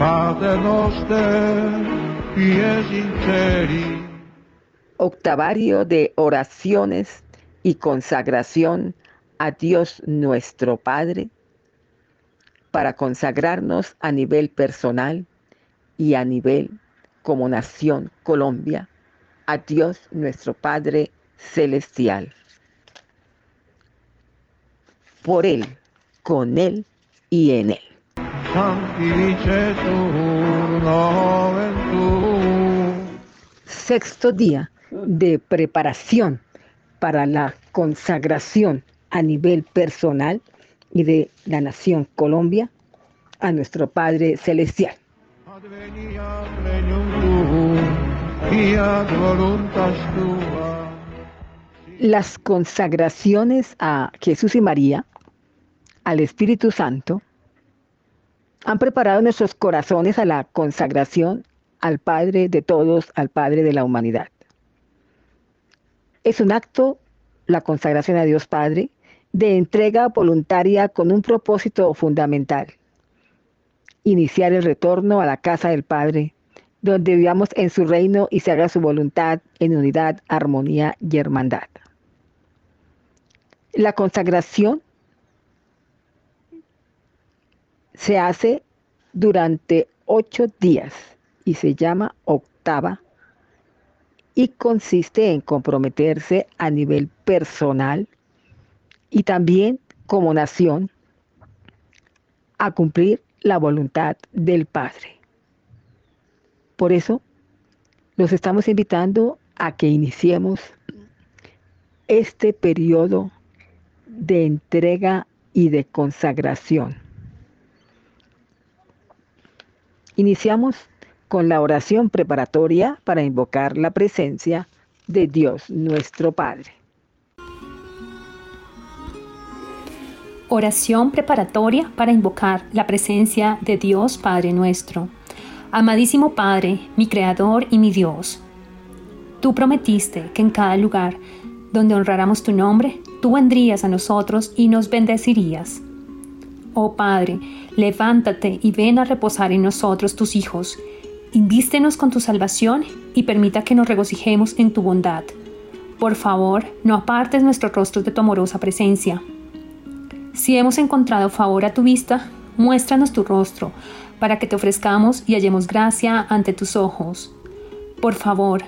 Pater noster, pies sinceri. Octavario de oraciones y consagración a Dios nuestro Padre para consagrarnos a nivel personal y a nivel como nación Colombia a Dios nuestro Padre celestial. Por Él, con Él y en Él. Sexto día de preparación para la consagración a nivel personal y de la nación Colombia a nuestro Padre Celestial. Las consagraciones a Jesús y María, al Espíritu Santo, han preparado nuestros corazones a la consagración al Padre de todos, al Padre de la humanidad. Es un acto, la consagración a Dios Padre, de entrega voluntaria con un propósito fundamental, iniciar el retorno a la casa del Padre, donde vivamos en su reino y se haga su voluntad en unidad, armonía y hermandad. La consagración se hace durante ocho días y se llama octava y consiste en comprometerse a nivel personal y también como nación a cumplir la voluntad del Padre. Por eso, los estamos invitando a que iniciemos este periodo de entrega y de consagración. Iniciamos con la oración preparatoria para invocar la presencia de Dios nuestro Padre. Oración preparatoria para invocar la presencia de Dios Padre nuestro. Amadísimo Padre, mi Creador y mi Dios, tú prometiste que en cada lugar donde honráramos tu nombre, tú vendrías a nosotros y nos bendecirías. Oh Padre, levántate y ven a reposar en nosotros tus hijos. Invístenos con tu salvación y permita que nos regocijemos en tu bondad. Por favor, no apartes nuestros rostros de tu amorosa presencia si hemos encontrado favor a tu vista, muéstranos tu rostro, para que te ofrezcamos y hallemos gracia ante tus ojos. Por favor,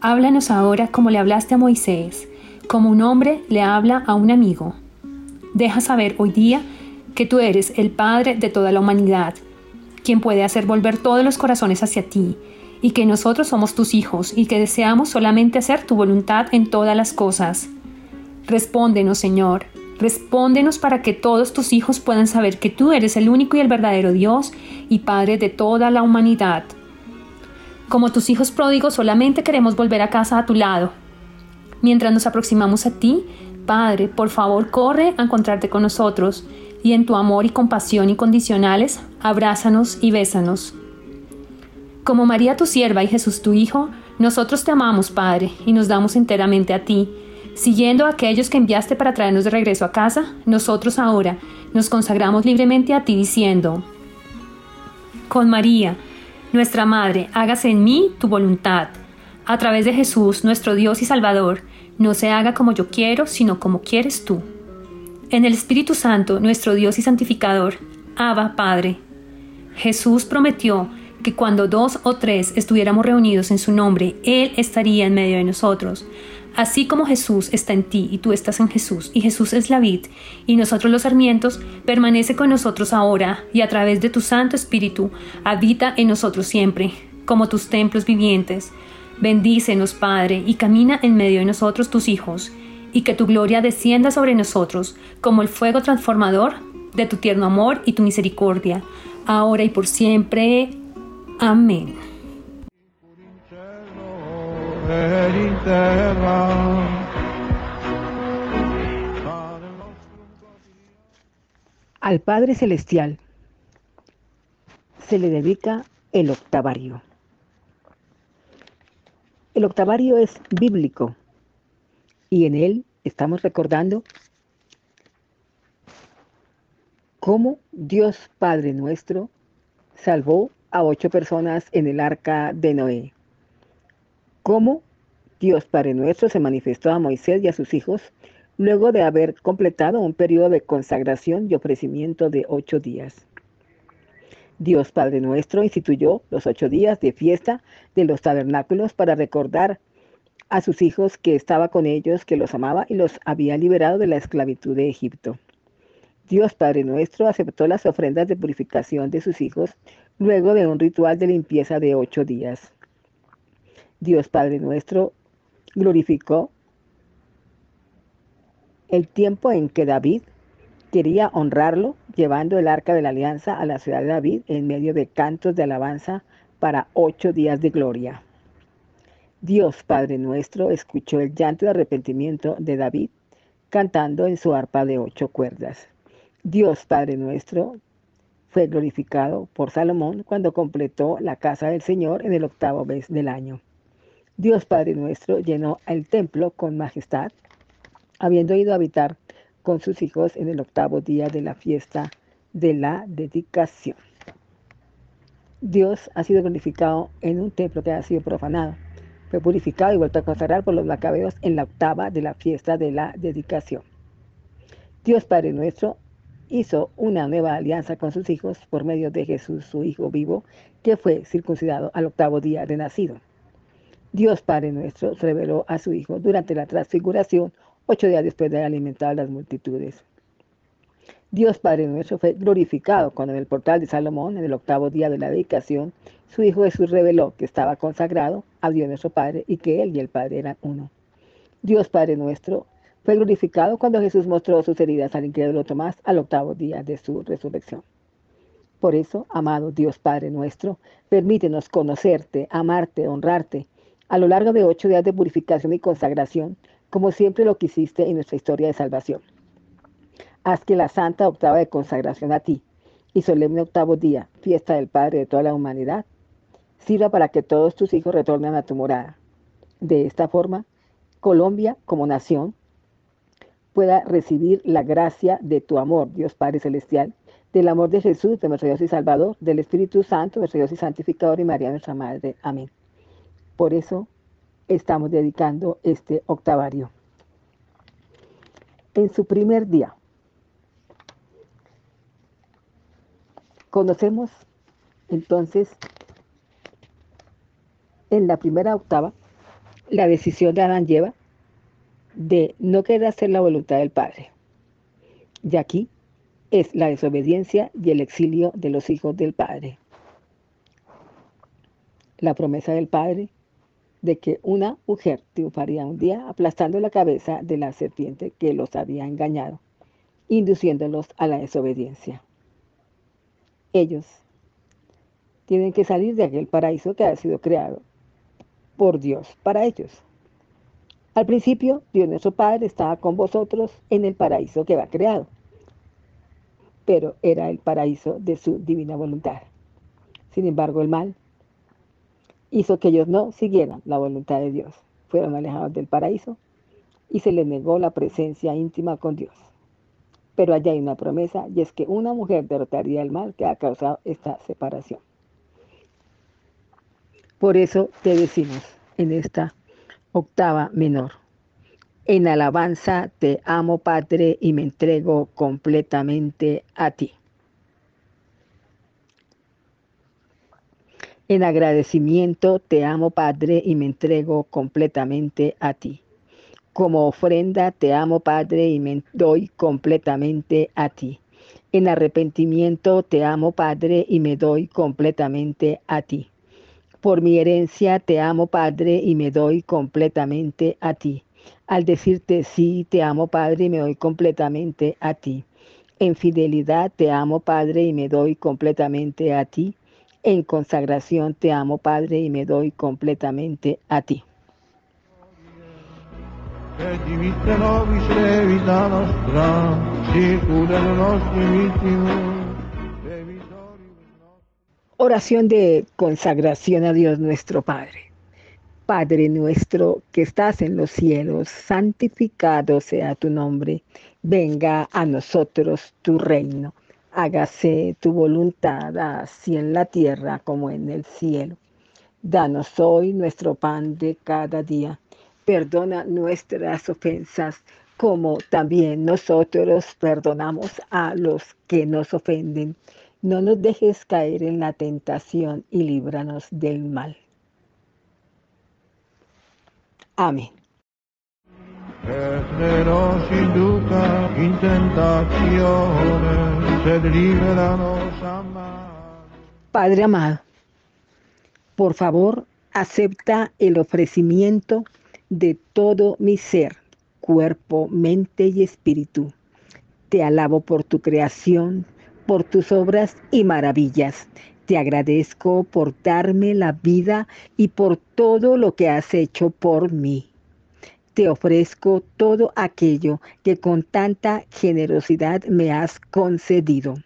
háblanos ahora como le hablaste a Moisés, como un hombre le habla a un amigo. Deja saber hoy día que tú eres el Padre de toda la humanidad, quien puede hacer volver todos los corazones hacia ti, y que nosotros somos tus hijos y que deseamos solamente hacer tu voluntad en todas las cosas. Respóndenos, Señor, Respóndenos para que todos tus hijos puedan saber que tú eres el único y el verdadero Dios y Padre de toda la humanidad. Como tus hijos pródigos solamente queremos volver a casa a tu lado. Mientras nos aproximamos a ti, Padre, por favor corre a encontrarte con nosotros y en tu amor y compasión incondicionales, abrázanos y bésanos. Como María tu sierva y Jesús tu Hijo, nosotros te amamos, Padre, y nos damos enteramente a ti Siguiendo a aquellos que enviaste para traernos de regreso a casa, nosotros ahora nos consagramos libremente a ti diciendo, con María, nuestra Madre, hágase en mí tu voluntad. A través de Jesús, nuestro Dios y Salvador, no se haga como yo quiero, sino como quieres tú. En el Espíritu Santo, nuestro Dios y Santificador, Abba Padre. Jesús prometió que cuando dos o tres estuviéramos reunidos en su nombre, Él estaría en medio de nosotros. Así como Jesús está en ti y tú estás en Jesús, y Jesús es la vid, y nosotros los sarmientos, permanece con nosotros ahora, y a través de tu Santo Espíritu, habita en nosotros siempre, como tus templos vivientes. Bendícenos, Padre, y camina en medio de nosotros tus hijos, y que tu gloria descienda sobre nosotros, como el fuego transformador de tu tierno amor y tu misericordia, ahora y por siempre. Amén. Al Padre Celestial se le dedica el octavario. El octavario es bíblico y en él estamos recordando cómo Dios Padre nuestro salvó a ocho personas en el arca de Noé. ¿Cómo Dios Padre nuestro se manifestó a Moisés y a sus hijos luego de haber completado un periodo de consagración y ofrecimiento de ocho días? Dios Padre nuestro instituyó los ocho días de fiesta de los tabernáculos para recordar a sus hijos que estaba con ellos, que los amaba y los había liberado de la esclavitud de Egipto. Dios Padre nuestro aceptó las ofrendas de purificación de sus hijos luego de un ritual de limpieza de ocho días. Dios Padre nuestro glorificó el tiempo en que David quería honrarlo, llevando el arca de la alianza a la ciudad de David en medio de cantos de alabanza para ocho días de gloria. Dios Padre nuestro escuchó el llanto de arrepentimiento de David cantando en su arpa de ocho cuerdas. Dios Padre nuestro fue glorificado por Salomón cuando completó la casa del Señor en el octavo mes del año. Dios Padre nuestro llenó el templo con majestad, habiendo ido a habitar con sus hijos en el octavo día de la fiesta de la dedicación. Dios ha sido glorificado en un templo que ha sido profanado fue purificado y vuelto a consagrar por los macabeos en la octava de la fiesta de la dedicación. Dios Padre nuestro hizo una nueva alianza con sus hijos por medio de Jesús, su Hijo vivo, que fue circuncidado al octavo día de nacido. Dios Padre nuestro reveló a su Hijo durante la transfiguración, ocho días después de haber alimentado a las multitudes. Dios Padre nuestro fue glorificado cuando en el portal de Salomón, en el octavo día de la dedicación, su Hijo Jesús reveló que estaba consagrado a Dios nuestro Padre y que Él y el Padre eran uno. Dios Padre nuestro fue glorificado cuando Jesús mostró sus heridas al incrédulo Tomás al octavo día de su resurrección. Por eso, amado Dios Padre nuestro, permítenos conocerte, amarte, honrarte, a lo largo de ocho días de purificación y consagración, como siempre lo quisiste en nuestra historia de salvación. Haz que la santa octava de consagración a ti y solemne octavo día, fiesta del Padre de toda la humanidad, sirva para que todos tus hijos retornen a tu morada. De esta forma, Colombia como nación pueda recibir la gracia de tu amor, Dios Padre Celestial, del amor de Jesús, de nuestro Dios y Salvador, del Espíritu Santo, nuestro Dios y Santificador y María nuestra Madre. Amén. Por eso estamos dedicando este octavario. En su primer día, conocemos entonces en la primera octava, la decisión de Adán lleva de no querer hacer la voluntad del Padre. Y aquí es la desobediencia y el exilio de los hijos del Padre. La promesa del Padre de que una mujer triunfaría un día aplastando la cabeza de la serpiente que los había engañado, induciéndolos a la desobediencia. Ellos tienen que salir de aquel paraíso que ha sido creado por Dios para ellos. Al principio, Dios nuestro Padre estaba con vosotros en el paraíso que va creado, pero era el paraíso de su divina voluntad. Sin embargo, el mal hizo que ellos no siguieran la voluntad de Dios. Fueron alejados del paraíso y se les negó la presencia íntima con Dios. Pero allá hay una promesa y es que una mujer derrotaría el mal que ha causado esta separación. Por eso te decimos en esta octava menor. En alabanza te amo, Padre, y me entrego completamente a ti. En agradecimiento te amo, Padre, y me entrego completamente a ti. Como ofrenda te amo, Padre, y me doy completamente a ti. En arrepentimiento te amo, Padre, y me doy completamente a ti. Por mi herencia te amo, Padre, y me doy completamente a ti. Al decirte sí, te amo, Padre, y me doy completamente a ti. En fidelidad te amo, Padre, y me doy completamente a ti. En consagración te amo, Padre, y me doy completamente a ti. Oración de consagración a Dios nuestro Padre. Padre nuestro que estás en los cielos, santificado sea tu nombre, venga a nosotros tu reino Hágase tu voluntad así en la tierra como en el cielo. Danos hoy nuestro pan de cada día. Perdona nuestras ofensas como también nosotros perdonamos a los que nos ofenden. No nos dejes caer en la tentación y líbranos del mal. Amén. Padre amado, por favor, acepta el ofrecimiento de todo mi ser, cuerpo, mente y espíritu. Te alabo por tu creación, por tus obras y maravillas. Te agradezco por darme la vida y por todo lo que has hecho por mí. Te ofrezco todo aquello que con tanta generosidad me has concedido.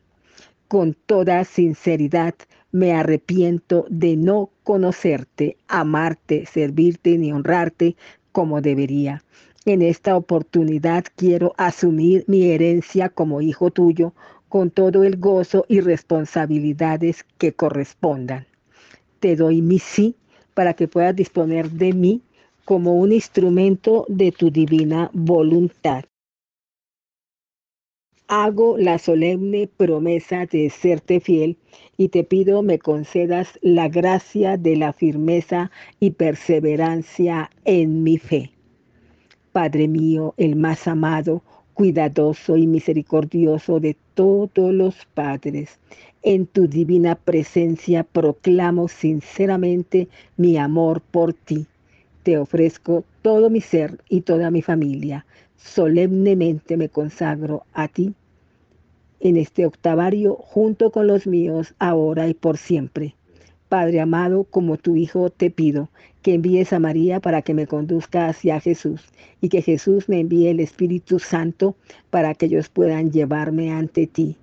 Con toda sinceridad me arrepiento de no conocerte, amarte, servirte ni honrarte como debería. En esta oportunidad quiero asumir mi herencia como hijo tuyo con todo el gozo y responsabilidades que correspondan. Te doy mi sí para que puedas disponer de mí como un instrumento de tu divina voluntad hago la solemne promesa de serte fiel y te pido me concedas la gracia de la firmeza y perseverancia en mi fe. Padre mío, el más amado, cuidadoso y misericordioso de todos los padres, en tu divina presencia proclamo sinceramente mi amor por ti. Te ofrezco todo mi ser y toda mi familia solemnemente me consagro a ti en este octavario junto con los míos, ahora y por siempre. Padre amado, como tu Hijo te pido que envíes a María para que me conduzca hacia Jesús y que Jesús me envíe el Espíritu Santo para que ellos puedan llevarme ante ti.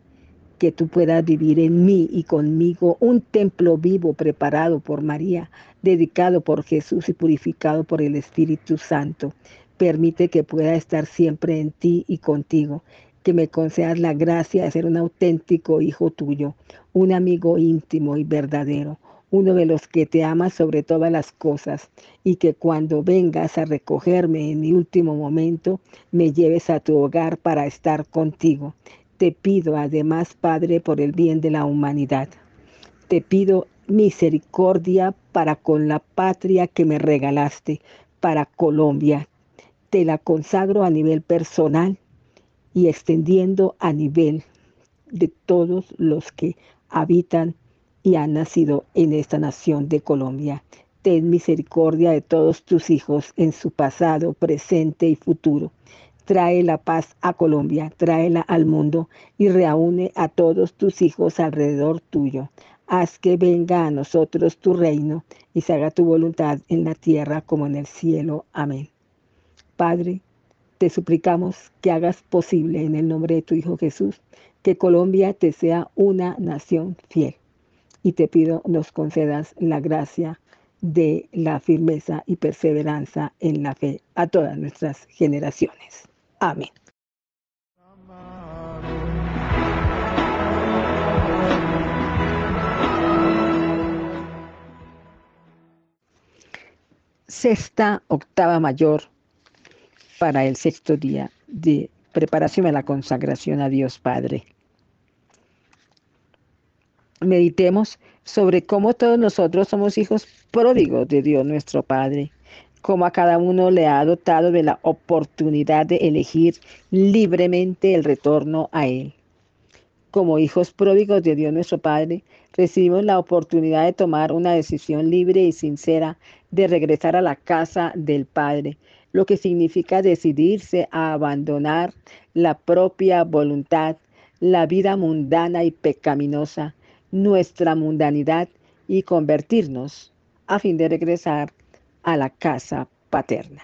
Que tú puedas vivir en mí y conmigo un templo vivo preparado por María, dedicado por Jesús y purificado por el Espíritu Santo. Permite que pueda estar siempre en ti y contigo, que me concedas la gracia de ser un auténtico hijo tuyo, un amigo íntimo y verdadero, uno de los que te ama sobre todas las cosas, y que cuando vengas a recogerme en mi último momento, me lleves a tu hogar para estar contigo. Te pido además, Padre, por el bien de la humanidad. Te pido misericordia para con la patria que me regalaste, para Colombia te la consagro a nivel personal y extendiendo a nivel de todos los que habitan y han nacido en esta nación de Colombia. Ten misericordia de todos tus hijos en su pasado, presente y futuro. Trae la paz a Colombia, tráela al mundo y reúne a todos tus hijos alrededor tuyo. Haz que venga a nosotros tu reino y se haga tu voluntad en la tierra como en el cielo. Amén. Padre, te suplicamos que hagas posible en el nombre de tu Hijo Jesús que Colombia te sea una nación fiel. Y te pido nos concedas la gracia de la firmeza y perseverancia en la fe a todas nuestras generaciones. Amén. Sexta octava mayor para el sexto día de preparación a la consagración a Dios Padre. Meditemos sobre cómo todos nosotros somos hijos pródigos de Dios nuestro Padre, cómo a cada uno le ha dotado de la oportunidad de elegir libremente el retorno a Él. Como hijos pródigos de Dios nuestro Padre, recibimos la oportunidad de tomar una decisión libre y sincera de regresar a la casa del Padre, lo que significa decidirse a abandonar la propia voluntad, la vida mundana y pecaminosa, nuestra mundanidad y convertirnos a fin de regresar a la casa paterna.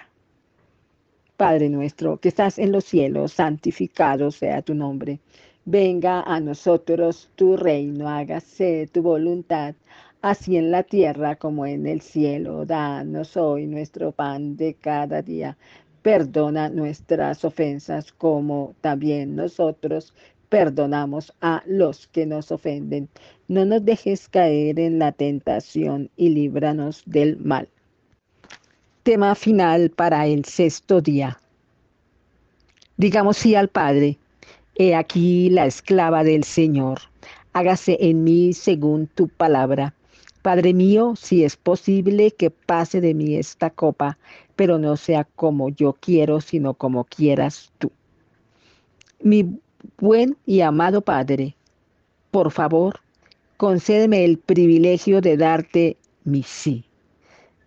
Padre nuestro que estás en los cielos, santificado sea tu nombre. Venga a nosotros tu reino, hágase tu voluntad así en la tierra como en el cielo. Danos hoy nuestro pan de cada día. Perdona nuestras ofensas como también nosotros perdonamos a los que nos ofenden. No nos dejes caer en la tentación y líbranos del mal. Tema final para el sexto día. Digamos sí al Padre. He aquí la esclava del Señor. Hágase en mí según tu palabra. Padre mío, si es posible que pase de mí esta copa, pero no sea como yo quiero, sino como quieras tú. Mi buen y amado Padre, por favor, concédeme el privilegio de darte mi sí.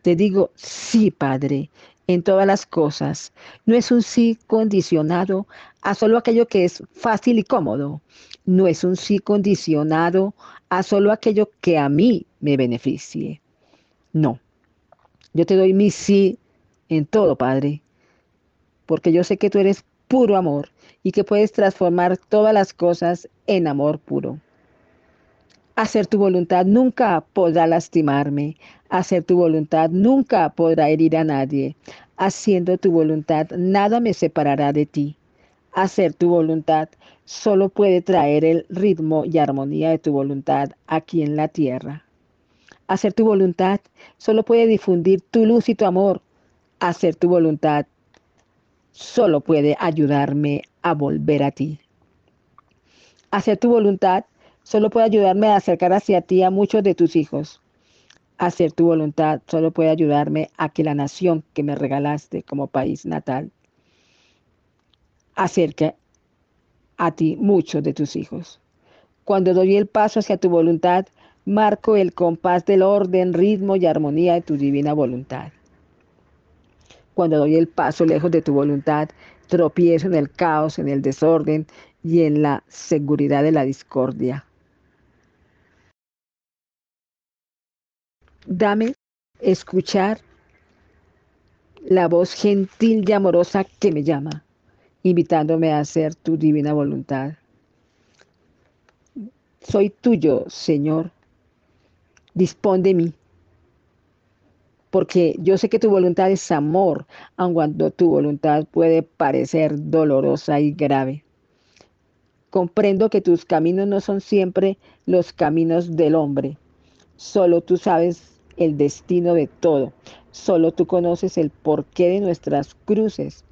Te digo sí, Padre, en todas las cosas. No es un sí condicionado a solo aquello que es fácil y cómodo. No es un sí condicionado a solo aquello que a mí me beneficie. No. Yo te doy mi sí en todo, Padre, porque yo sé que tú eres puro amor y que puedes transformar todas las cosas en amor puro. Hacer tu voluntad nunca podrá lastimarme. Hacer tu voluntad nunca podrá herir a nadie. Haciendo tu voluntad nada me separará de ti. Hacer tu voluntad solo puede traer el ritmo y armonía de tu voluntad aquí en la tierra. Hacer tu voluntad solo puede difundir tu luz y tu amor. Hacer tu voluntad solo puede ayudarme a volver a ti. Hacer tu voluntad solo puede ayudarme a acercar hacia ti a muchos de tus hijos. Hacer tu voluntad solo puede ayudarme a que la nación que me regalaste como país natal acerque a ti muchos de tus hijos. Cuando doy el paso hacia tu voluntad, marco el compás del orden, ritmo y armonía de tu divina voluntad. Cuando doy el paso lejos de tu voluntad, tropiezo en el caos, en el desorden y en la seguridad de la discordia. Dame escuchar la voz gentil y amorosa que me llama, invitándome a hacer tu divina voluntad. Soy tuyo, Señor. Dispón de mí, porque yo sé que tu voluntad es amor, aun cuando tu voluntad puede parecer dolorosa y grave. Comprendo que tus caminos no son siempre los caminos del hombre. Solo tú sabes el destino de todo. Solo tú conoces el porqué de nuestras cruces.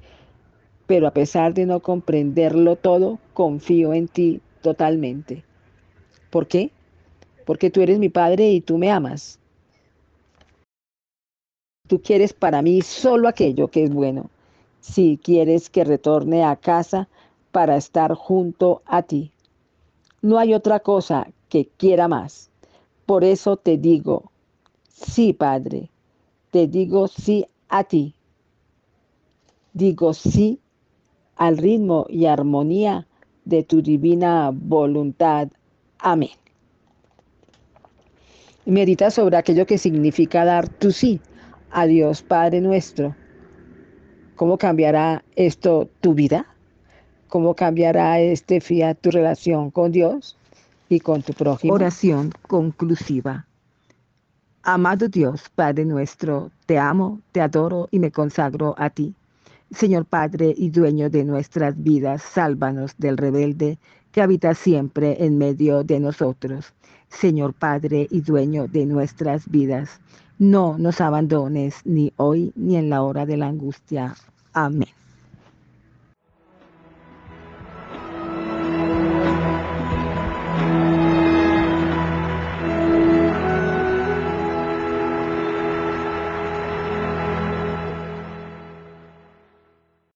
Pero a pesar de no comprenderlo todo, confío en ti totalmente. ¿Por qué? Porque tú eres mi Padre y tú me amas. Tú quieres para mí solo aquello que es bueno. Si quieres que retorne a casa para estar junto a ti. No hay otra cosa que quiera más. Por eso te digo, Sí, Padre, te digo sí a ti. Digo sí al ritmo y armonía de tu divina voluntad. Amén. Medita sobre aquello que significa dar tu sí a Dios Padre nuestro. ¿Cómo cambiará esto tu vida? ¿Cómo cambiará este fiat tu relación con Dios y con tu prójimo? Oración conclusiva. Amado Dios, Padre nuestro, te amo, te adoro y me consagro a ti. Señor Padre y dueño de nuestras vidas, sálvanos del rebelde que habita siempre en medio de nosotros. Señor Padre y dueño de nuestras vidas, no nos abandones ni hoy ni en la hora de la angustia. Amén.